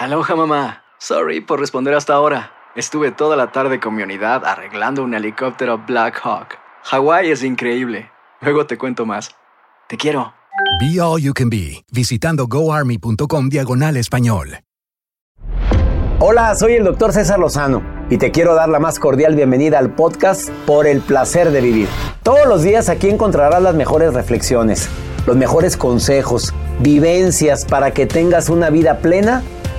Aloha mamá. Sorry por responder hasta ahora. Estuve toda la tarde con mi unidad arreglando un helicóptero Black Hawk. Hawái es increíble. Luego te cuento más. Te quiero. Be All You Can Be, visitando goarmy.com diagonal español. Hola, soy el doctor César Lozano y te quiero dar la más cordial bienvenida al podcast Por el Placer de Vivir. Todos los días aquí encontrarás las mejores reflexiones, los mejores consejos, vivencias para que tengas una vida plena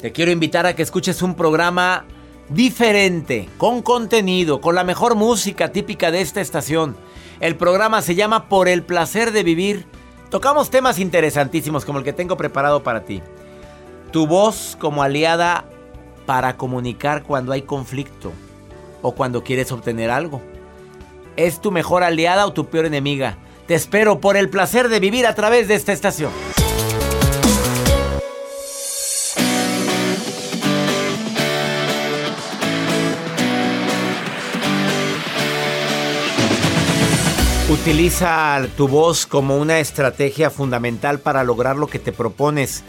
Te quiero invitar a que escuches un programa diferente, con contenido, con la mejor música típica de esta estación. El programa se llama Por el placer de vivir. Tocamos temas interesantísimos como el que tengo preparado para ti. Tu voz como aliada para comunicar cuando hay conflicto o cuando quieres obtener algo. ¿Es tu mejor aliada o tu peor enemiga? Te espero por el placer de vivir a través de esta estación. Utiliza tu voz como una estrategia fundamental para lograr lo que te propones.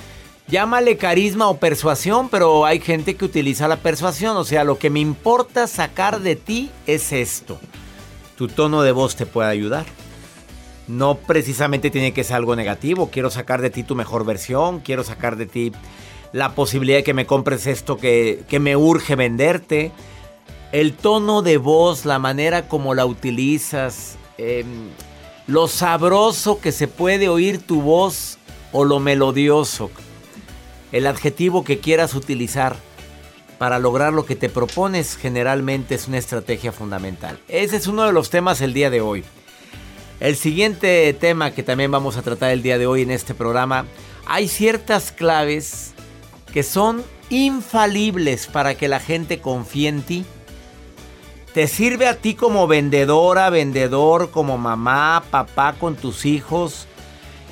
Llámale carisma o persuasión, pero hay gente que utiliza la persuasión. O sea, lo que me importa sacar de ti es esto. Tu tono de voz te puede ayudar. No precisamente tiene que ser algo negativo. Quiero sacar de ti tu mejor versión. Quiero sacar de ti la posibilidad de que me compres esto que, que me urge venderte. El tono de voz, la manera como la utilizas, eh, lo sabroso que se puede oír tu voz o lo melodioso. El adjetivo que quieras utilizar para lograr lo que te propones generalmente es una estrategia fundamental. Ese es uno de los temas el día de hoy. El siguiente tema que también vamos a tratar el día de hoy en este programa, hay ciertas claves que son infalibles para que la gente confíe en ti te sirve a ti como vendedora, vendedor, como mamá, papá con tus hijos.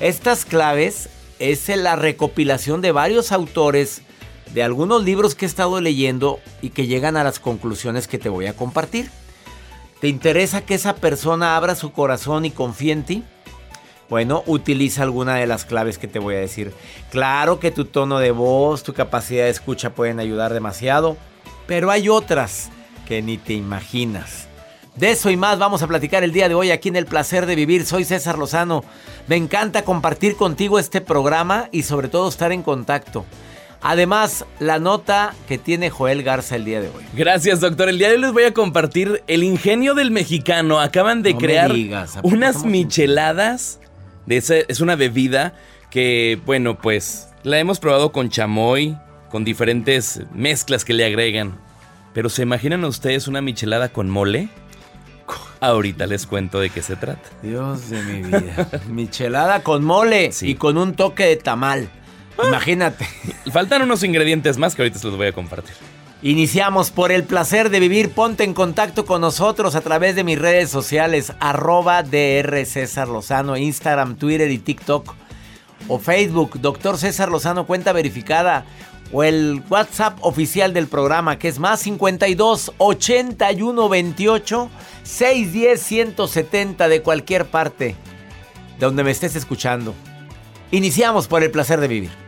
Estas claves es la recopilación de varios autores de algunos libros que he estado leyendo y que llegan a las conclusiones que te voy a compartir. ¿Te interesa que esa persona abra su corazón y confíe en ti? Bueno, utiliza alguna de las claves que te voy a decir. Claro que tu tono de voz, tu capacidad de escucha pueden ayudar demasiado, pero hay otras que ni te imaginas. De eso y más vamos a platicar el día de hoy aquí en El Placer de Vivir. Soy César Lozano. Me encanta compartir contigo este programa y sobre todo estar en contacto. Además, la nota que tiene Joel Garza el día de hoy. Gracias, doctor. El día de hoy les voy a compartir el ingenio del mexicano. Acaban de crear unas micheladas. De es una bebida que, bueno, pues la hemos probado con chamoy, con diferentes mezclas que le agregan. Pero ¿se imaginan ustedes una michelada con mole? Ahorita les cuento de qué se trata. Dios de mi vida. michelada con mole y con un toque de tamal. Imagínate. Faltan unos ingredientes más que ahorita se los voy a compartir. Iniciamos por el placer de vivir. Ponte en contacto con nosotros a través de mis redes sociales, arroba DR César Lozano, Instagram, Twitter y TikTok. O Facebook, Doctor César Lozano, cuenta verificada o el WhatsApp oficial del programa que es más 52 81 28 610 170 de cualquier parte de donde me estés escuchando. Iniciamos por el placer de vivir.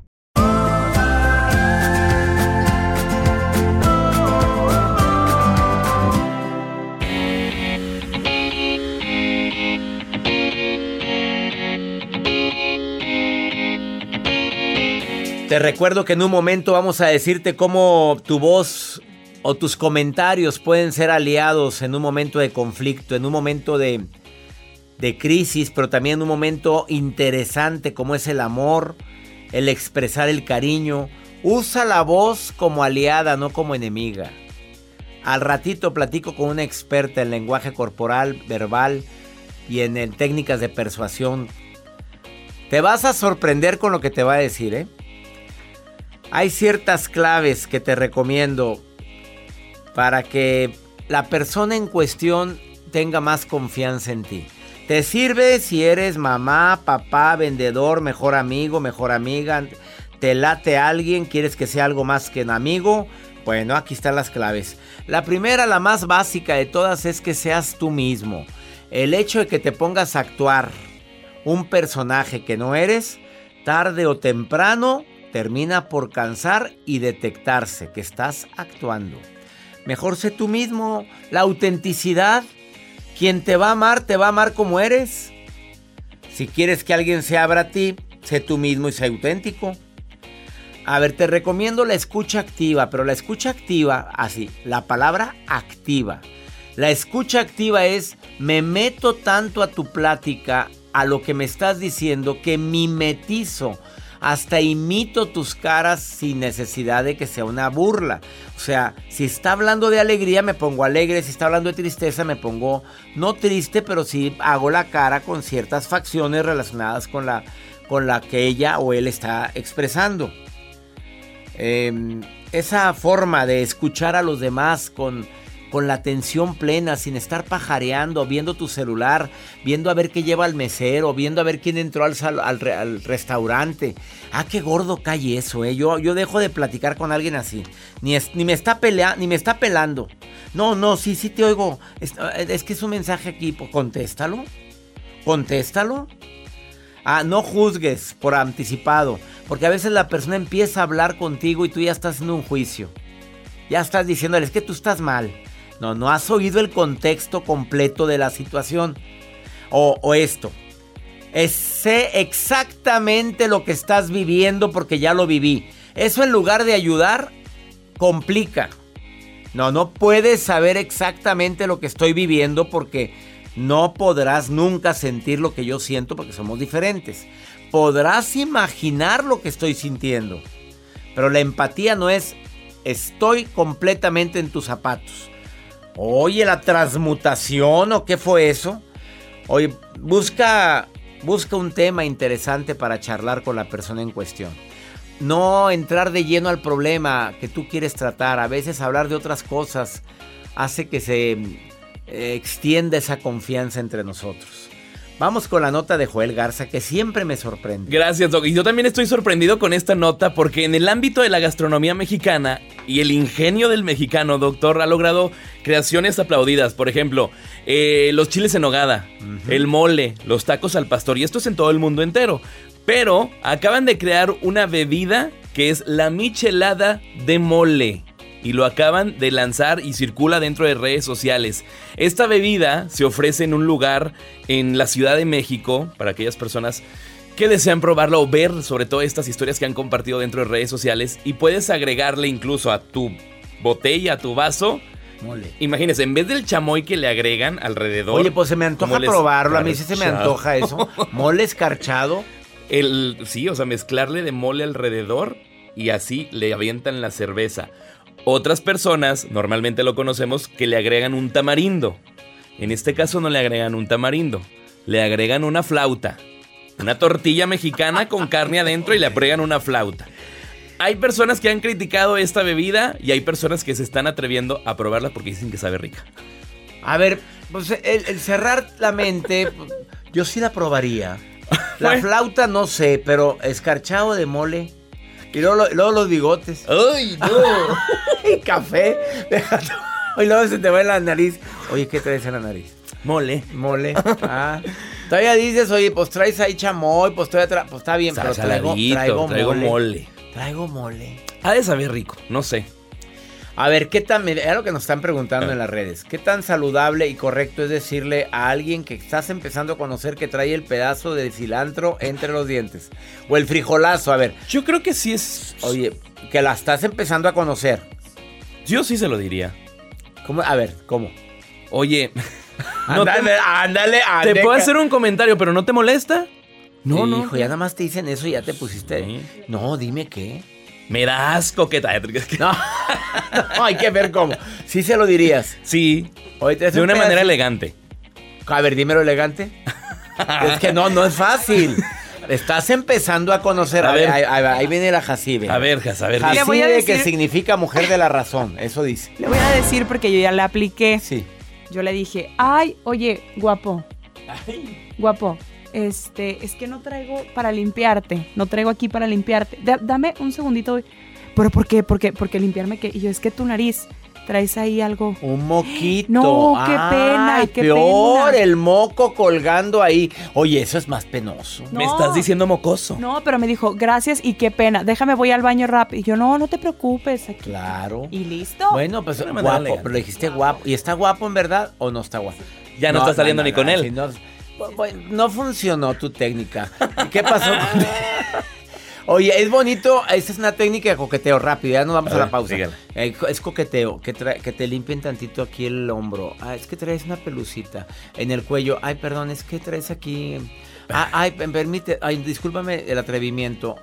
Te recuerdo que en un momento vamos a decirte cómo tu voz o tus comentarios pueden ser aliados en un momento de conflicto, en un momento de, crisis, pero también en un momento interesante como es el amor, el expresar el cariño. Usa la voz como aliada, no como enemiga. Al ratito platico con una experta en lenguaje corporal, verbal y en técnicas de persuasión. Te vas a sorprender con lo que te va a decir, ¿eh? Hay ciertas claves que te recomiendo para que la persona en cuestión tenga más confianza en ti. Te sirve si eres mamá, papá, vendedor, mejor amigo, mejor amiga, te late alguien, quieres que sea algo más que un amigo. Bueno, aquí están las claves. La primera, la más básica de todas, es que seas tú mismo. El hecho de que te pongas a actuar un personaje que no eres, tarde o temprano termina por cansar y detectarse que estás actuando. Mejor sé tú mismo, la autenticidad. Quien te va a amar, te va a amar como eres. Si quieres que alguien se abra a ti, sé tú mismo y sé auténtico. A ver, te recomiendo la escucha activa, pero la escucha activa, así, la palabra activa. La escucha activa es, me meto tanto a tu plática, a lo que me estás diciendo, que mimetizo hasta imito tus caras sin necesidad de que sea una burla. O sea, si está hablando de alegría, me pongo alegre. Si está hablando de tristeza, me pongo no triste, pero sí hago la cara con ciertas facciones relacionadas con la, con la que ella o él está expresando. Em, esa forma de escuchar a los demás con con la atención plena, sin estar pajareando, viendo tu celular, viendo a ver qué lleva el mesero, viendo a ver quién entró al, restaurante. Ah, qué gordo cae eso, ¿eh? Yo, yo dejo de platicar con alguien así. Ni, ni, me está pelea, ni me está pelando. No, no, sí, sí te oigo. Es, es que es un mensaje aquí, contéstalo. Contéstalo. Ah, no juzgues por anticipado, porque a veces la persona empieza a hablar contigo y tú ya estás en un juicio. Ya estás diciéndole, es que tú estás mal. No, no has oído el contexto completo de la situación. O, esto. sé exactamente lo que estás viviendo porque ya lo viví. Eso en lugar de ayudar, complica. No, no puedes saber exactamente lo que estoy viviendo porque no podrás nunca sentir lo que yo siento porque somos diferentes. podrás imaginar lo que estoy sintiendo. Pero la empatía no es estoy completamente en tus zapatos. Oye, la transmutación o qué fue eso? Oye, busca busca un tema interesante para charlar con la persona en cuestión. No entrar de lleno al problema que tú quieres tratar. A veces hablar de otras cosas hace que se eh, extienda esa confianza entre nosotros. Vamos con la nota de Joel Garza que siempre me sorprende. Gracias, Doc. Y yo también estoy sorprendido con esta nota porque en el ámbito de la gastronomía mexicana y el ingenio del mexicano, doctor, ha logrado creaciones aplaudidas. Por ejemplo, eh, los chiles en hogada, el mole, los tacos al pastor. Y esto es en todo el mundo entero. Pero acaban de crear una bebida que es la michelada de mole y lo acaban de lanzar y circula dentro de redes sociales. Esta bebida se ofrece en un lugar en la Ciudad de México para aquellas personas que desean probarla o ver sobre todo estas historias que han compartido dentro de redes sociales y puedes agregarle incluso a tu botella, a tu vaso. Mole. Imagínense, en vez del chamoy que le agregan alrededor. Oye, pues se me antoja probarlo. A mí sí se me antoja eso. Mole escarchado. El, sí, o sea, mezclarle de mole alrededor y así le avientan la cerveza. Otras personas, normalmente lo conocemos, que le agregan un tamarindo. En este caso no le agregan un tamarindo, le agregan una flauta. Una tortilla mexicana con carne adentro y le agregan una flauta. Hay personas que han criticado esta bebida y hay personas que se están atreviendo a probarla porque dicen que sabe rica. A ver, pues el, el cerrar la mente, yo sí la probaría. La flauta no sé, pero escarchado de mole. Y luego, luego los bigotes. ¡Ay, no! y café. Y luego se te va en la nariz. Oye, ¿qué traes en la nariz? Mole. Mole. Ah. Todavía dices, oye, pues traes ahí chamoy, pues todavía pues está bien, pero traigo, traigo, traigo mole. mole. Traigo mole. Ha de saber rico, no sé. A ver, ¿qué tan, es lo que nos están preguntando en las redes, qué tan saludable y correcto es decirle a alguien que estás empezando a conocer que trae el pedazo de cilantro entre los dientes? O el frijolazo, a ver, Yo creo que sí es. oye, que la estás empezando a conocer. Yo sí se lo diría. ¿Cómo? A ver, ¿cómo? Oye, no te- ándale, ándale, ¿te ándale. puedo hacer un comentario, pero no te molesta? No, no. Hijo, ya nada más te dicen eso y ya te pusiste. Sí. No, dime qué. Me da asco que No, no, hay que ver cómo. Sí se lo dirías. Sí, de un una manera elegante. A ver, dímelo elegante. es que no, no es fácil. Estás empezando a conocer. A ver, ahí, ahí va, ahí viene la Jacibe. A ver, Jas, a ver. Jacibe, di- Le voy a que decir- significa mujer de la razón. Eso dice. Le voy a decir porque yo ya la apliqué. Sí. Yo le dije, ay, oye, guapo. Guapo. Este, es que no traigo para limpiarte. No traigo aquí para limpiarte. Da- dame un segundito. ¿Pero por qué? Porque, porque limpiarme qué. Y yo, es que tu nariz traes ahí algo. Un moquito. No, qué pena, qué peor, pena. el moco colgando ahí. Oye, eso es más penoso. Me estás diciendo mocoso. No, pero me dijo, gracias y qué pena. Déjame, voy al baño rápido. Y yo, no, no te preocupes. Aquí. Claro. Y listo. Bueno, pues guapo, pero le dijiste guapo. ¿Y está guapo en verdad o no está guapo? Ya no está saliendo ni con él. no, Bu- bu- no funcionó tu técnica. ¿Y ¿Qué pasó? con- Oye, es bonito, esa es una técnica de coqueteo rápido, ya nos vamos A a, la pausa. Eh, es coqueteo, que, que te limpien tantito aquí el hombro. Ah, es que traes una pelucita en el cuello. Ay, perdón, es que traes aquí... Ah, ay, permite, ay, discúlpame el atrevimiento.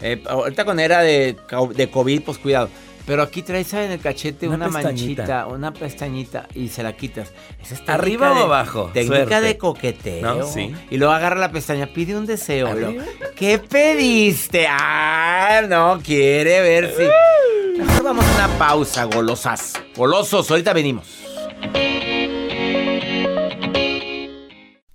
Eh, ahorita con era de, de COVID, pues cuidado. Pero aquí traes en el cachete Una manchita, una pestañita y se la quitas. Esa es ¿Arriba o de- abajo? Técnica Suerte. de coqueteo. No, sí. Y luego agarra la pestaña, pide un deseo. Luego, ¿Qué pediste? Ah, no, quiere ver si. Mejor vamos a una pausa, golosas. Golosos, ahorita venimos.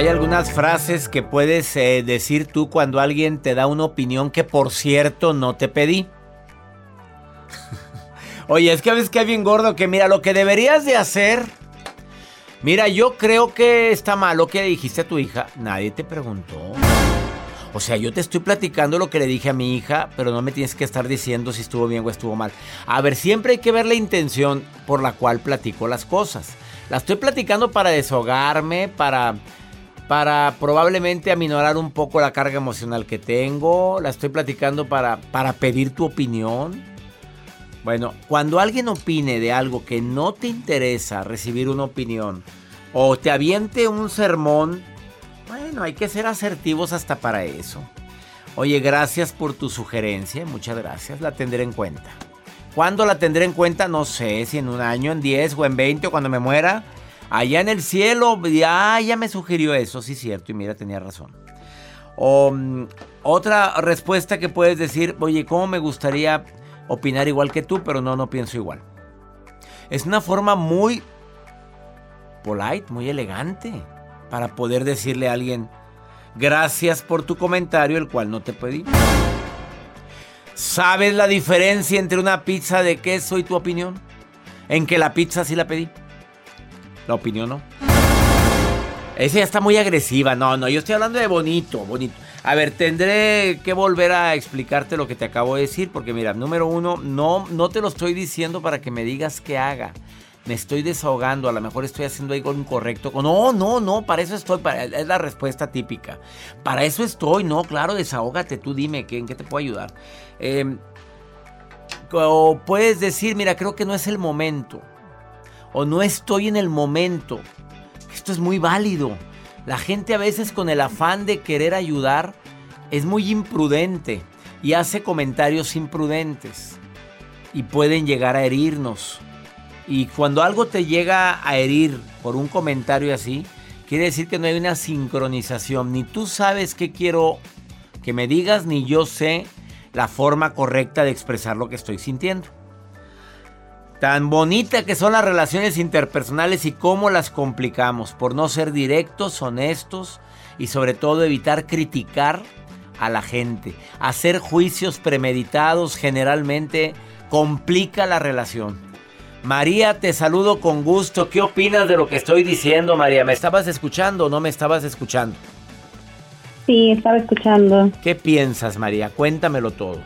Hay algunas frases que puedes eh, decir tú cuando alguien te da una opinión que por cierto no te pedí. Oye, es que a veces que hay bien gordo que mira, lo que deberías de hacer... Mira, yo creo que está mal lo que dijiste a tu hija. Nadie te preguntó. O sea, yo te estoy platicando lo que le dije a mi hija, pero no me tienes que estar diciendo si estuvo bien o estuvo mal. A ver, siempre hay que ver la intención por la cual platico las cosas. La estoy platicando para desahogarme, para para probablemente aminorar un poco la carga emocional que tengo. La estoy platicando para, para pedir tu opinión. Bueno, cuando alguien opine de algo que no te interesa recibir una opinión o te aviente un sermón, bueno, hay que ser asertivos hasta para eso. Oye, gracias por tu sugerencia, muchas gracias, la tendré en cuenta. ¿Cuándo la tendré en cuenta? No sé, si en un año, en 10 o en 20 o cuando me muera. Allá en el cielo, ya, ya me sugirió eso, sí, cierto, y mira, tenía razón. O, mm, otra respuesta que puedes decir, oye, ¿cómo me gustaría opinar igual que tú, pero no, no pienso igual? Es una forma muy polite, muy elegante, para poder decirle a alguien, gracias por tu comentario, el cual no te pedí. ¿Sabes la diferencia entre una pizza de queso y tu opinión? En que la pizza sí la pedí. La opinión no. Esa ya está muy agresiva. No, no, yo estoy hablando de bonito, bonito. A ver, tendré que volver a explicarte lo que te acabo de decir, porque mira, número uno, no, no te lo estoy diciendo para que me digas qué haga. Me estoy desahogando, a lo mejor estoy haciendo algo incorrecto. No, no, no, para eso estoy, es la respuesta típica. Para eso estoy, no, claro, desahógate, tú dime, ¿en qué te puedo ayudar? Em, o puedes decir, mira, creo que no es el momento o no estoy en el momento. Esto es muy válido. La gente a veces con el afán de querer ayudar es muy imprudente y hace comentarios imprudentes y pueden llegar a herirnos. Y cuando algo te llega a herir por un comentario así, quiere decir que no hay una sincronización. Ni tú sabes qué quiero que me digas, ni yo sé la forma correcta de expresar lo que estoy sintiendo. Tan bonita que son las relaciones interpersonales y cómo las complicamos por no ser directos, honestos y sobre todo evitar criticar a la gente. Hacer juicios premeditados generalmente complica la relación. María, te saludo con gusto. ¿Qué opinas de lo que estoy diciendo, María? ¿Me estabas escuchando o no me estabas escuchando? Sí, estaba escuchando. ¿Qué piensas, María? Cuéntamelo todo.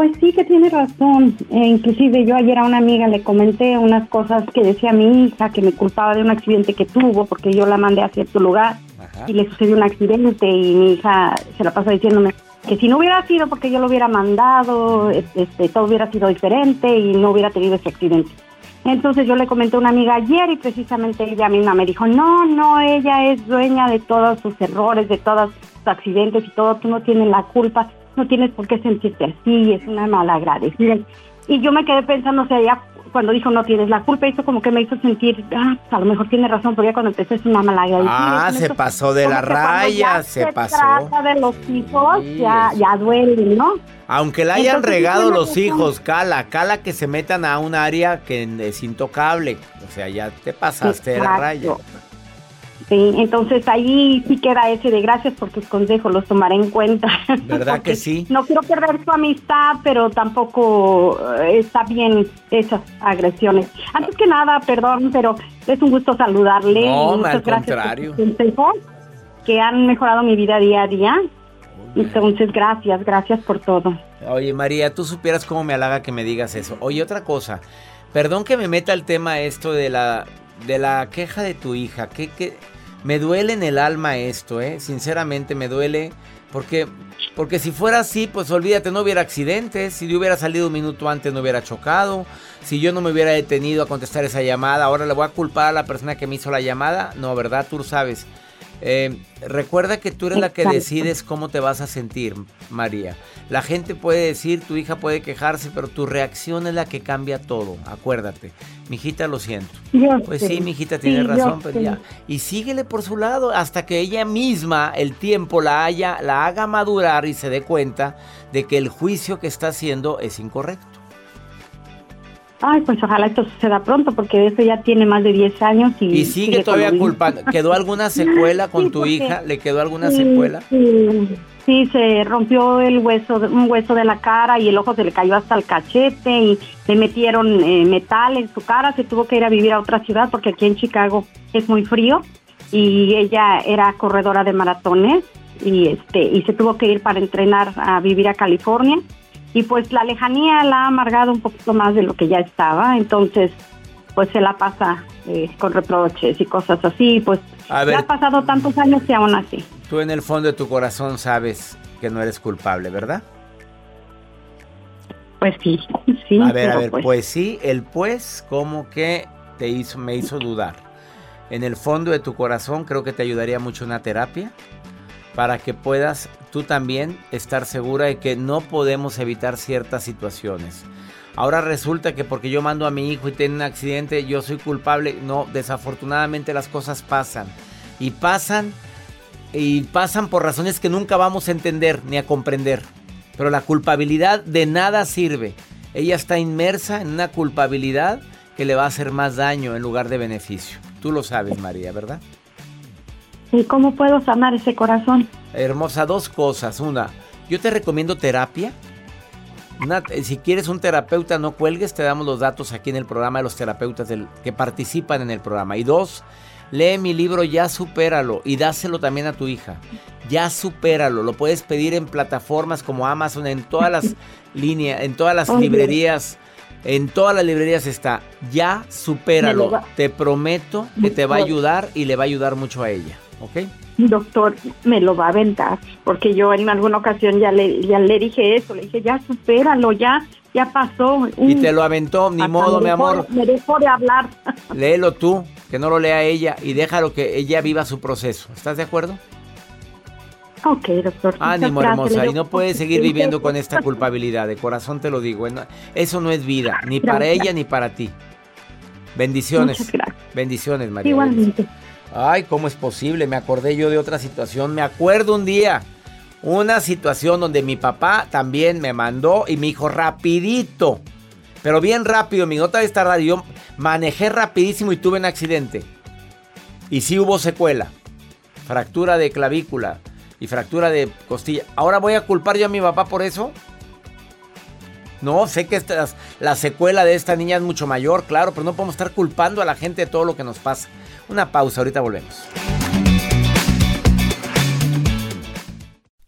Pues sí que tiene razón. Eh, inclusive yo ayer a una amiga le comenté unas cosas que decía mi hija, que me culpaba de un accidente que tuvo porque yo la mandé a cierto lugar y le sucedió un accidente y mi hija se la pasa diciéndome que si no hubiera sido porque yo lo hubiera mandado, este, todo hubiera sido diferente y no hubiera tenido ese accidente. Entonces yo le comenté a una amiga ayer y precisamente ella misma me dijo, no, no, ella es dueña de todos sus errores, de todos sus accidentes y todo, tú no tienes la culpa no tienes por qué sentirte así, es una mala agradecida. Y yo me quedé pensando, o sea, ya cuando dijo no tienes la culpa, hizo como que me hizo sentir, ah, a lo mejor tiene razón, porque ya cuando empecé su mamá la Ah, se pasó de la raya, se, se pasó. trata de los hijos, ya, ya duele, ¿no? Aunque la hayan regado los hijos, cala, cala que se metan a un área que es intocable. O sea, ya te pasaste de la raya. Sí, entonces ahí sí queda ese de gracias por tus consejos, los tomaré en cuenta. ¿Verdad que sí? No quiero perder su amistad, pero tampoco eh, está bien esas agresiones. Antes que nada, perdón, pero es un gusto saludarle. No, Muchas al gracias contrario. Por sus consejos que han mejorado mi vida día a día. Entonces, gracias, gracias por todo. Oye, María, tú supieras cómo me halaga que me digas eso. Oye, otra cosa. Perdón que me meta el tema esto de la de la queja de tu hija. ¿Qué, qué, me duele en el alma esto, ¿eh? Sinceramente me duele porque, porque si fuera así, pues olvídate, no hubiera accidentes. Si yo hubiera salido un minuto antes, no hubiera chocado. Si yo no me hubiera detenido a contestar esa llamada, ahora le voy a culpar a la persona que me hizo la llamada. No, ¿verdad? Tú sabes. Eh, recuerda que tú eres la que decides cómo te vas a sentir, María. La gente puede decir, tu hija puede quejarse, pero tu reacción es la que cambia todo. Acuérdate. Mijita, lo siento. pues sí, mijita tiene razón, pero ya. Y síguele por su lado hasta que ella misma, el tiempo, la, haya, la haga madurar y se dé cuenta de que el juicio que está haciendo es incorrecto. Ay, pues ojalá esto suceda pronto, porque eso ya tiene más de 10 años y... Y sigue, todavía culpando. ¿Quedó alguna secuela con tu hija? ¿Le quedó alguna secuela? Sí, se rompió el hueso, un hueso de la cara y el ojo se le cayó hasta el cachete y le metieron eh, metal en su cara. Se tuvo que ir a vivir a otra ciudad porque aquí en Chicago es muy frío y ella era corredora de maratones y este y se tuvo que ir para entrenar a vivir a California y pues la lejanía la ha amargado un poquito más de lo que ya estaba, entonces pues se la pasa eh, con reproches y cosas así, pues ya ha pasado tantos años y aún así. Tú en el fondo de tu corazón sabes que no eres culpable, ¿verdad? Pues sí, sí. A ver, a ver, pues. pues sí, el pues como que te hizo, me hizo dudar. En el fondo de tu corazón creo que te ayudaría mucho una terapia para que puedas tú también estar segura de que no podemos evitar ciertas situaciones. Ahora resulta que porque yo mando a mi hijo y tiene un accidente, yo soy culpable. No, desafortunadamente las cosas pasan. Y pasan y pasan por razones que nunca vamos a entender ni a comprender. Pero la culpabilidad de nada sirve. Ella está inmersa en una culpabilidad que le va a hacer más daño en lugar de beneficio. Tú lo sabes, María, ¿verdad? ¿Y cómo puedo sanar ese corazón? Hermosa, dos cosas. Una, yo te recomiendo terapia. si quieres un terapeuta, no cuelgues, te damos los datos aquí en el programa de los terapeutas que participan en el programa. Y dos, lee mi libro Ya Supéralo y dáselo también a tu hija. Ya Supéralo, lo puedes pedir en plataformas como Amazon, en todas las líneas, en todas las librerías. En todas las librerías está. Ya supéralo. Te prometo que te va a ayudar y le va a ayudar mucho a ella. ¿Ok? Doctor, me lo va a aventar, porque yo en alguna ocasión ya le, ya le dije eso, le dije, ya supéralo, ya, ya pasó. Y te lo aventó, ni modo, mi amor. Me dejó de hablar. Léelo tú, que no lo lea ella, y déjalo que ella viva su proceso. ¿Estás de acuerdo? Ok, doctor. Ánimo, hermosa. Y no puedes seguir viviendo con esta culpabilidad. De corazón te lo digo. Eso no es vida, ni para ella ni para ti. Bendiciones. Bendiciones, María. Igualmente. Ay, ¿cómo es posible? Me acordé yo de otra situación. Me acuerdo un día, una situación donde mi papá también me mandó y me dijo rapidito, pero bien rápido, mi nota de esta radio, yo manejé rapidísimo y tuve un accidente. Y sí hubo secuela, fractura de clavícula y fractura de costilla. ¿Ahora voy a culpar yo a mi papá por eso? No, sé que la secuela de esta niña es mucho mayor, claro, pero no podemos estar culpando a la gente de todo lo que nos pasa. Una pausa, ahorita volvemos.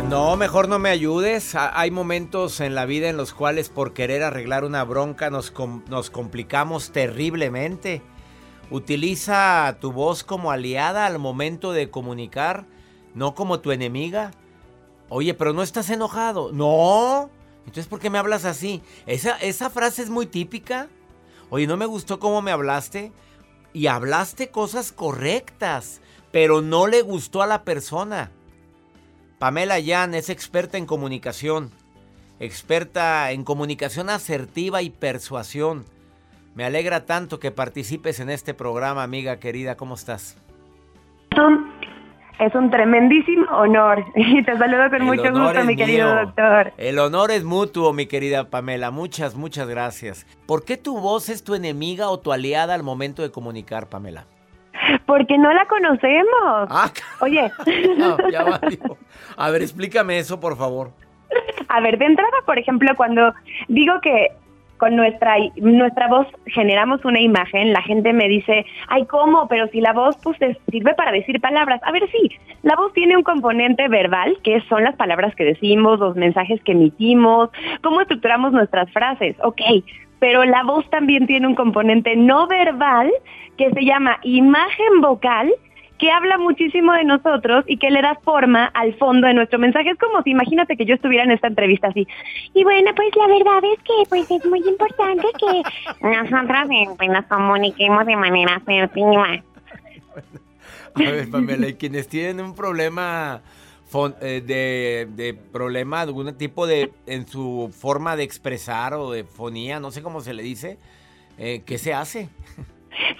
Pues no, mejor no me ayudes. Ha- Hay momentos en la vida en los cuales por querer arreglar una bronca nos, nos complicamos terriblemente. Utiliza tu voz como aliada al momento de comunicar, no como tu enemiga. Oye, pero no estás enojado. No. Entonces, ¿por qué me hablas así? Esa, esa frase es muy típica. Oye, no me gustó cómo me hablaste. Y hablaste cosas correctas, pero no le gustó a la persona. Pamela Yan es experta en comunicación, experta en comunicación asertiva y persuasión. Me alegra tanto que participes en este programa, amiga querida. ¿Cómo estás? Es un, tremendísimo honor y te saludo con El mucho gusto, mi querido mío. doctor. El honor es mutuo, mi querida Pamela. Muchas, muchas gracias. ¿Por qué tu voz es tu enemiga o tu aliada al momento de comunicar, Pamela? Porque no la conocemos. Ah, Oye, No, ya valió. A ver, explícame eso, por favor. a ver, de entrada, por ejemplo, cuando digo que con nuestra nuestra voz generamos una imagen, la gente me dice, ay, ¿cómo? Pero si la voz pues es- sirve para decir palabras. A ver, sí, la voz tiene un componente verbal, que son las palabras que decimos, los mensajes que emitimos, cómo estructuramos nuestras frases, ok. Pero la voz también tiene un componente no verbal que se llama imagen vocal que habla muchísimo de nosotros y que le da forma al fondo de nuestro mensaje. Es como si imagínate que yo estuviera en esta entrevista así. Y bueno, pues la verdad es que pues es muy importante que nosotros eh, pues, nos comuniquemos de manera asertiva. A ver, Pamela, y quienes tienen un problema de, de problema, algún tipo de, en su forma de expresar o de fonía, no sé cómo se le dice, eh, ¿qué se hace?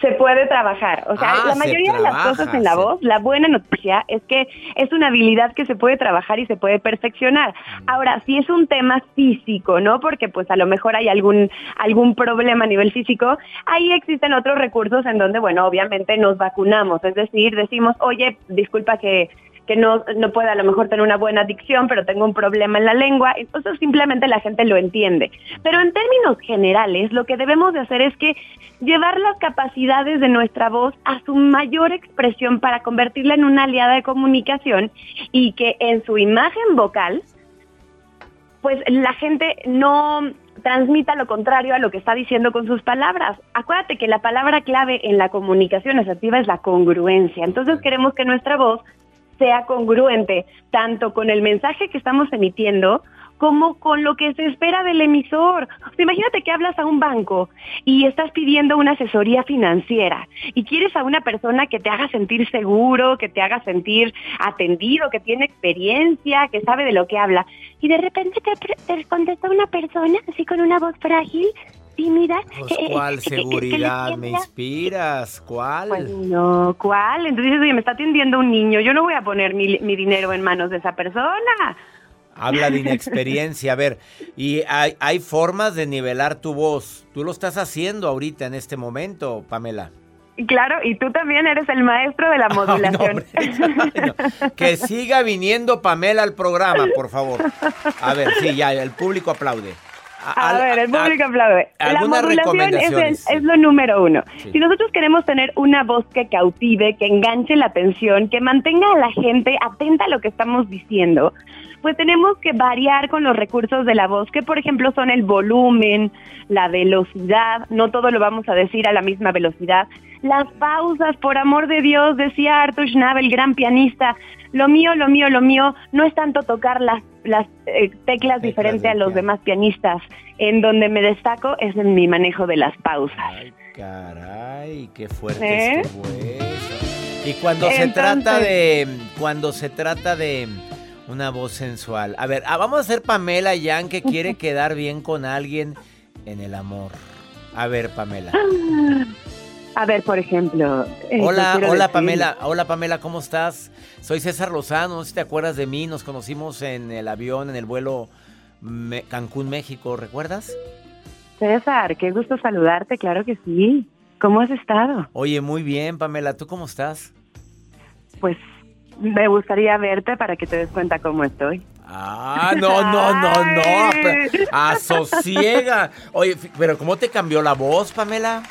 Se puede trabajar. O sea, Ah, la se mayoría de las cosas en la se- voz, la buena noticia es que es una habilidad que se puede trabajar y se puede perfeccionar. Ahora, si es un tema físico, ¿no? Porque pues a lo mejor hay algún algún problema a nivel físico, ahí existen otros recursos en donde, bueno, obviamente nos vacunamos, es decir, decimos, "Oye, disculpa que que no, no puede a lo mejor tener una buena dicción, pero tengo un problema en la lengua, entonces simplemente la gente lo entiende. Pero en términos generales, lo que debemos de hacer es que llevar las capacidades de nuestra voz a su mayor expresión para convertirla en una aliada de comunicación y que en su imagen vocal, pues la gente no transmita lo contrario a lo que está diciendo con sus palabras. Acuérdate que la palabra clave en la comunicación asertiva es la congruencia. Entonces queremos que nuestra voz sea congruente tanto con el mensaje que estamos emitiendo como con lo que se espera del emisor. Imagínate que hablas a un banco y estás pidiendo una asesoría financiera y quieres a una persona que te haga sentir seguro, que te haga sentir atendido, que tiene experiencia, que sabe de lo que habla. Y de repente te, te contesta una persona así con una voz frágil, tímida. Pues, ¿Cuál que- que le seguridad me inspiras? ¿Cuál? Pues no, ¿cuál? Entonces, oye, me está atendiendo un niño, yo no voy a poner mi, mi dinero en manos de esa persona. Habla de inexperiencia. A ver, y hay, hay formas de nivelar tu voz. Tú lo estás haciendo ahorita en este momento, Pamela. Claro, y tú también eres el maestro de la modulación. Que siga viniendo Pamela al programa, por favor. A ver, sí, ya, el público aplaude. A, ver, el público aplaude. La modulación es, es, lo número uno. Si nosotros queremos tener una voz que cautive, que enganche la atención, que mantenga a la gente atenta a lo que estamos diciendo, pues tenemos que variar con los recursos de la voz, que por ejemplo son el volumen, la velocidad, no todo lo vamos a decir a la misma velocidad, las pausas, por amor de Dios, decía Arthur Schnabel, gran pianista, lo mío, lo mío, lo mío, no es tanto tocar las, las eh, teclas, diferente a los demás pianistas, en donde me destaco es en mi manejo de las pausas. Ay, caray, qué fuerte ¿Eh? Y cuando se trata de, cuando se trata de una voz sensual. A ver, ah, vamos a hacer Pamela Jan que quiere quedar bien con alguien en el amor. A ver, Pamela. A ver, por ejemplo. Eh, hola, hola Pamela, hola Pamela, ¿cómo estás? Soy César Lozano, no sé si te acuerdas de mí, nos conocimos en el avión, en el vuelo Cancún, México, ¿recuerdas? César, qué gusto saludarte, claro que sí. ¿Cómo has estado? Oye, muy bien, Pamela, ¿tú cómo estás? Pues me gustaría verte para que te des cuenta cómo estoy. Ah, no, no, no, no. Asosiega. Oye, pero ¿cómo te cambió la voz, Pamela?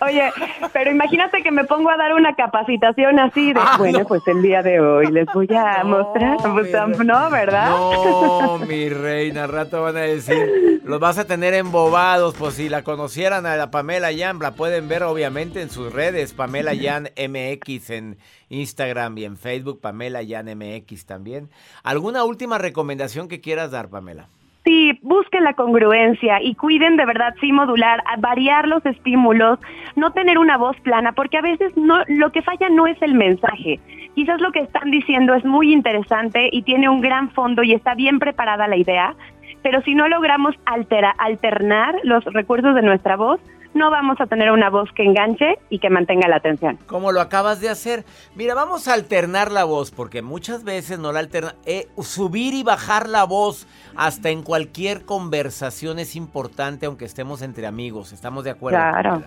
Oye, pero imagínate que me pongo a dar una capacitación así de, ah, bueno, pues el día de hoy les voy a mostrar, pues, no, ¿verdad? No, mi reina, rato van a decir, los vas a tener embobados, pues si la conocieran a la Pamela Yan, la pueden ver obviamente en sus redes, Pamela Yan MX en Instagram y en Facebook, Pamela Yan MX también. ¿Alguna última recomendación que quieras dar, Pamela? Sí, busquen la congruencia y cuiden de verdad sí modular, variar los estímulos, no tener una voz plana, porque a veces no, lo que falla no es el mensaje. Quizás lo que están diciendo es muy interesante y tiene un gran fondo y está bien preparada la idea, pero si no logramos alternar los recursos de nuestra voz, no vamos a tener una voz que enganche y que mantenga la atención. Como lo acabas de hacer. Mira, vamos a alternar la voz, porque muchas veces no la alterna. Eh, subir y bajar la voz hasta en cualquier conversación es importante, aunque estemos entre amigos. ¿Estamos de acuerdo? Claro.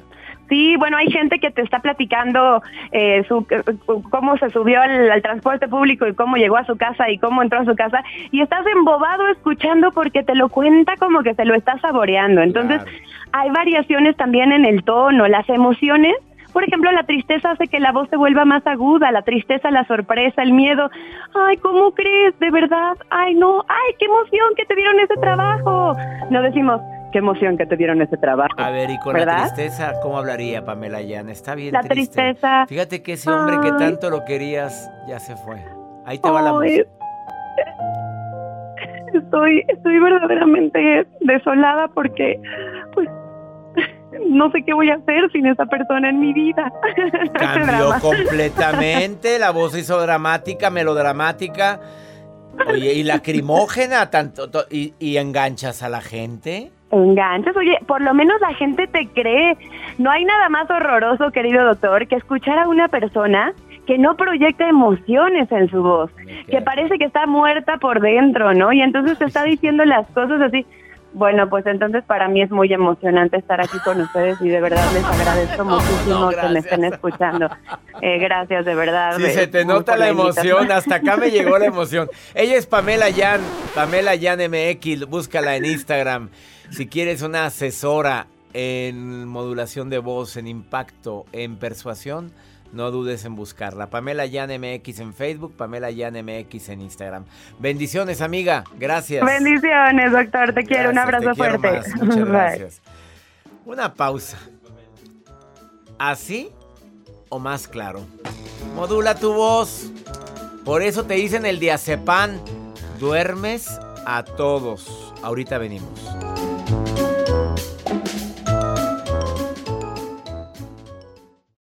Sí, bueno, hay gente que te está platicando eh, su, eh, cómo se subió al, transporte público y cómo llegó a su casa y cómo entró a su casa y estás embobado escuchando porque te lo cuenta como que se lo está saboreando. Entonces, hay variaciones también en el tono, las emociones. Por ejemplo, la tristeza hace que la voz se vuelva más aguda, la tristeza, la sorpresa, el miedo. Ay, ¿cómo crees? ¿De verdad? Ay, no, ay, qué emoción que te dieron ese trabajo. No decimos, qué emoción que te dieron ese trabajo. A ver, y con la tristeza, ¿cómo hablaría Pamela Yan? Está bien La tristeza. Fíjate que ese hombre que tanto lo querías ya se fue. Ahí te va la música. Estoy, estoy verdaderamente desolada porque, pues, no sé qué voy a hacer sin esa persona en mi vida. Cambió completamente, la voz hizo dramática, melodramática. Oye, y lacrimógena, tanto, y, y enganchas a la gente. Enganchas, oye, por lo menos la gente te cree. No hay nada más horroroso, querido doctor, que escuchar a una persona que no proyecta emociones en su voz, que parece que está muerta por dentro, ¿no? Y entonces te está diciendo las cosas así. Bueno, pues entonces para mí es muy emocionante estar aquí con ustedes y de verdad les agradezco muchísimo que me estén escuchando. Eh, gracias, de verdad. Sí, se te nota la emoción, hasta acá me llegó la emoción. Ella es Pamela Yan, Pamela Yan MX, búscala en Instagram. Si quieres una asesora en modulación de voz, en impacto, en persuasión, no dudes en buscarla. Pamela Yan MX en Facebook, Pamela Yan MX en Instagram. Bendiciones, amiga. Gracias. Bendiciones, doctor. Te quiero. Un abrazo fuerte. Muchas gracias. Una pausa. ¿Así o más claro? Modula tu voz. Por eso te dicen el diazepam. Duermes a todos. Ahorita venimos.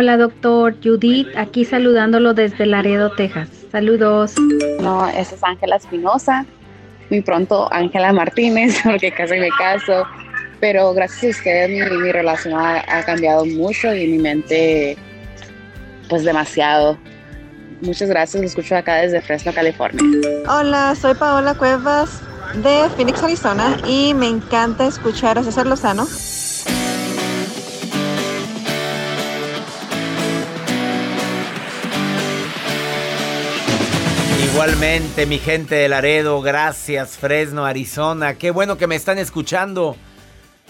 Hola, doctor Judith, aquí saludándolo desde Laredo, Texas. Saludos. No, esa es Ángela Espinosa. Muy pronto Ángela Martínez, porque casi me caso. Pero gracias a ustedes mi, mi relación ha, ha cambiado mucho y mi mente, pues demasiado. Muchas gracias, lo escucho acá desde Fresno, California. Hola, soy Paola Cuevas de Phoenix, Arizona y me encanta escuchar a César Lozano. Igualmente, mi gente de Laredo, gracias, Fresno, Arizona. Qué bueno que me están escuchando.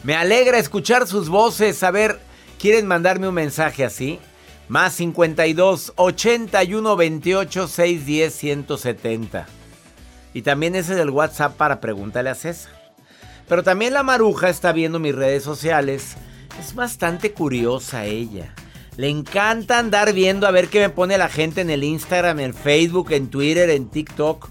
Me alegra escuchar sus voces. A ver, ¿quieren mandarme un mensaje así? Más 52 81 28 610 170. Y también ese es el WhatsApp para preguntarle a César. Pero también la maruja está viendo mis redes sociales. Es bastante curiosa ella. Le encanta andar viendo a ver qué me pone la gente en el Instagram, en Facebook, en Twitter, en TikTok.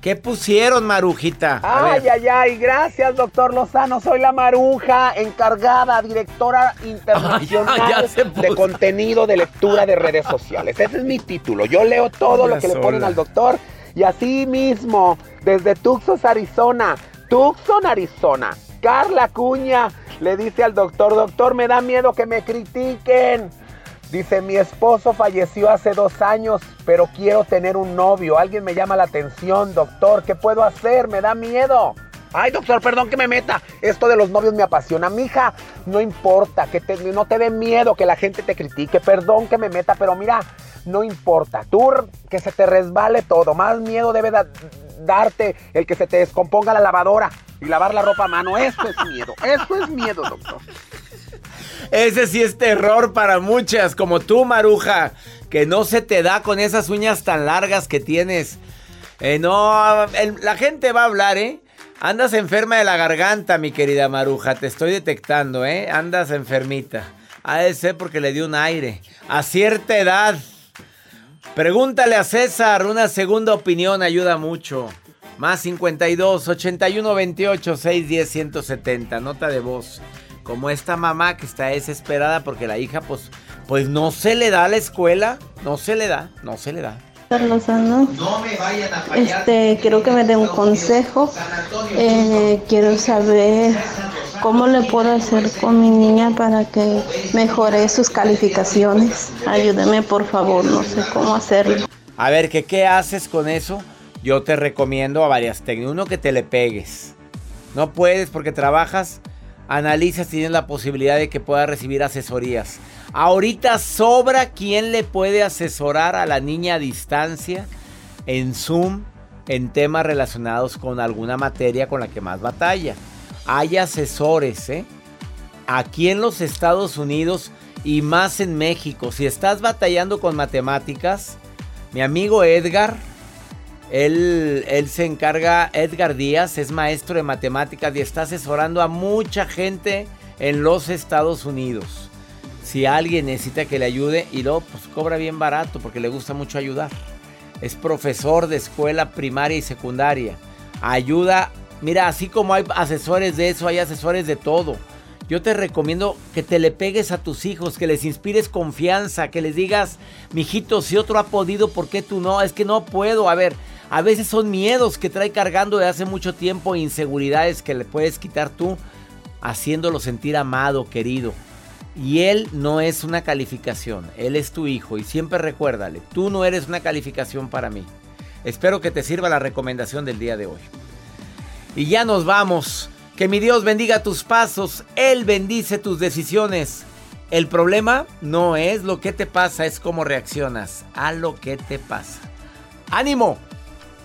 ¿Qué pusieron, Marujita? A Ay, ver. ay, ay, gracias, doctor Lozano. Soy la Maruja, encargada, directora internacional Ay, de contenido de lectura de redes sociales. Ese es mi título. Yo leo todo lo que le ponen al doctor. Y así mismo, desde Tucson, Arizona, Tucson, Arizona, Carla Cuña le dice al doctor, doctor, me da miedo que me critiquen. Dice, mi esposo falleció hace dos años, pero quiero tener un novio. Alguien me llama la atención, doctor. ¿Qué puedo hacer? Me da miedo. Ay, doctor, perdón que me meta. Esto de los novios me apasiona. Mija, no importa, que no te dé miedo que la gente te critique. Perdón que me meta, pero mira, no importa. Tú que se te resbale todo. Más miedo debe da- darte el que se te descomponga la lavadora y lavar la ropa a mano. Eso es miedo. Eso es miedo, doctor. Ese sí es terror para muchas, como tú, Maruja, que no se te da con esas uñas tan largas que tienes. Eh, no, la gente va a hablar, ¿eh? Andas enferma de la garganta, mi querida Maruja, te estoy detectando, ¿eh? Andas enfermita. Ha de porque le dio un aire. A cierta edad. Pregúntale a César, una segunda opinión ayuda mucho. Más 52 81 28 610 170, nota de voz. Como esta mamá que está desesperada porque la hija pues pues no se le da a la escuela, no se le da, no se le da. Lozano. Este, quiero que me dé un consejo. Eh, quiero saber cómo le puedo hacer con mi niña para que mejore sus calificaciones. Ayúdeme, por favor, no sé cómo hacerlo. A ver, ¿qué, ¿qué haces con eso? yo te recomiendo a varias técnicas. Uno, que te le pegues. No puedes porque trabajas, analiza si tienes la posibilidad de que puedas recibir asesorías. Ahorita sobra quien le puede asesorar a la niña a distancia en Zoom en temas relacionados con alguna materia con la que más batalla. Hay asesores, ¿eh? Aquí en los Estados Unidos y más en México. Si estás batallando con matemáticas, mi amigo Edgar, él, él, se encarga, Edgar Díaz, es maestro de matemáticas y está asesorando a mucha gente en los Estados Unidos. Si alguien necesita que le ayude y luego pues cobra bien barato porque le gusta mucho ayudar. Es profesor de escuela primaria y secundaria. Ayuda, mira, así como hay asesores de eso, hay asesores de todo. Yo te recomiendo que te le pegues a tus hijos, que les inspires confianza, que les digas, mijito, si otro ha podido, ¿por qué tú no? Es que no puedo. A ver, a veces son miedos que trae cargando de hace mucho tiempo, inseguridades que le puedes quitar tú, haciéndolo sentir amado, querido. Y él no es una calificación, él es tu hijo y siempre recuérdale, tú no eres una calificación para mí. Espero que te sirva la recomendación del día de hoy. Y ya nos vamos. Que mi Dios bendiga tus pasos, Él bendice tus decisiones. El problema no es lo que te pasa, es cómo reaccionas a lo que te pasa. ¡Ánimo!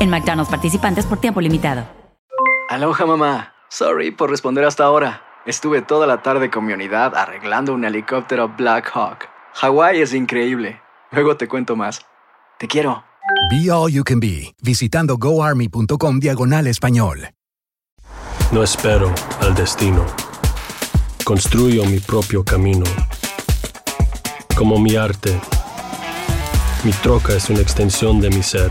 En McDonald's participantes por tiempo limitado. Aloha mamá. Sorry por responder hasta ahora. Estuve toda la tarde con mi unidad arreglando un helicóptero Black Hawk. Hawái es increíble. Luego te cuento más. Te quiero. Be All You Can Be, visitando goarmy.com diagonal español. No espero al destino. Construyo mi propio camino. Como mi arte, mi troca es una extensión de mi ser.